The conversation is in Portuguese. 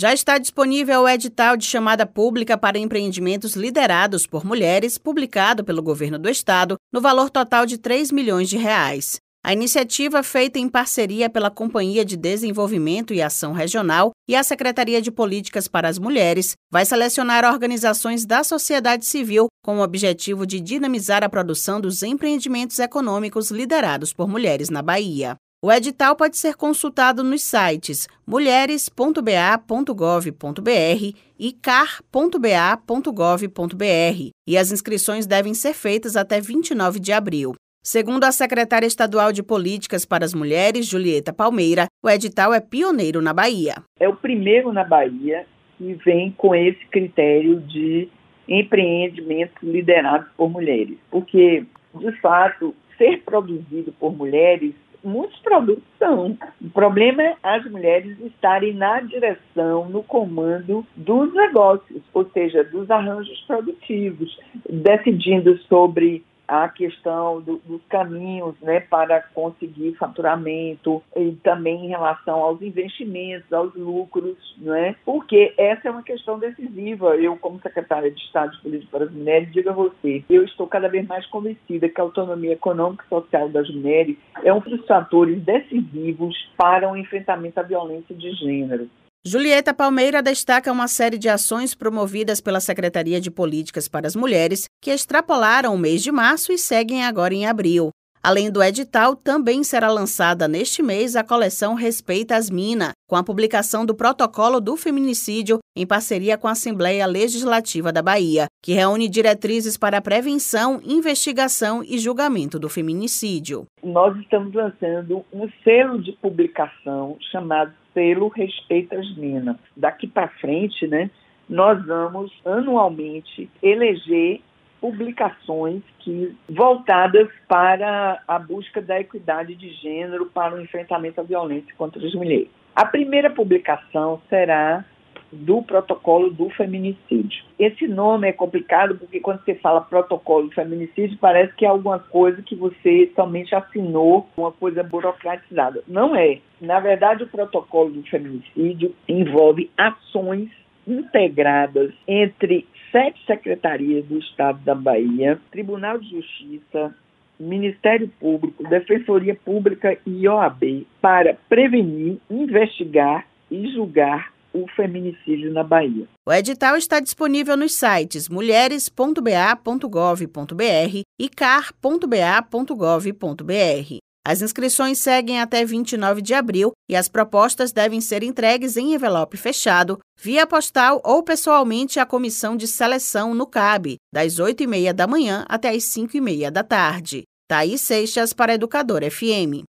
Já está disponível o edital de chamada pública para empreendimentos liderados por mulheres, publicado pelo governo do estado, no valor total de 3 milhões de reais. A iniciativa, feita em parceria pela Companhia de Desenvolvimento e Ação Regional e a Secretaria de Políticas para as Mulheres, vai selecionar organizações da sociedade civil com o objetivo de dinamizar a produção dos empreendimentos econômicos liderados por mulheres na Bahia. O edital pode ser consultado nos sites mulheres.ba.gov.br e car.ba.gov.br e as inscrições devem ser feitas até 29 de abril. Segundo a secretária estadual de Políticas para as Mulheres, Julieta Palmeira, o edital é pioneiro na Bahia. É o primeiro na Bahia que vem com esse critério de empreendimentos liderados por mulheres. Porque, de fato, ser produzido por mulheres muitos produtos são. O problema é as mulheres estarem na direção, no comando dos negócios, ou seja, dos arranjos produtivos, decidindo sobre a questão do, dos caminhos né, para conseguir faturamento e também em relação aos investimentos, aos lucros, né, porque essa é uma questão decisiva. Eu, como secretária de Estado de Política para as Mulheres, digo a você, eu estou cada vez mais convencida que a autonomia econômica e social das mulheres é um dos fatores decisivos para o enfrentamento à violência de gênero. Julieta Palmeira destaca uma série de ações promovidas pela Secretaria de Políticas para as Mulheres que extrapolaram o mês de março e seguem agora em abril. Além do edital, também será lançada neste mês a coleção Respeita as Mina, com a publicação do Protocolo do Feminicídio em parceria com a Assembleia Legislativa da Bahia, que reúne diretrizes para prevenção, investigação e julgamento do feminicídio. Nós estamos lançando um selo de publicação chamado Selo Respeita as Mina. Daqui para frente, né, nós vamos anualmente eleger publicações que voltadas para a busca da equidade de gênero para o enfrentamento à violência contra as mulheres. A primeira publicação será do protocolo do feminicídio. Esse nome é complicado porque quando você fala protocolo do feminicídio parece que é alguma coisa que você somente assinou, uma coisa burocratizada. Não é. Na verdade, o protocolo do feminicídio envolve ações integradas entre sete secretarias do Estado da Bahia, Tribunal de Justiça, Ministério Público, Defensoria Pública e OAB para prevenir, investigar e julgar o feminicídio na Bahia. O edital está disponível nos sites mulheres.ba.gov.br e car.ba.gov.br. As inscrições seguem até 29 de abril e as propostas devem ser entregues em envelope fechado, via postal ou pessoalmente à comissão de seleção no CAB, das 8h30 da manhã até as 5h30 da tarde. Thaís Seixas para Educador FM.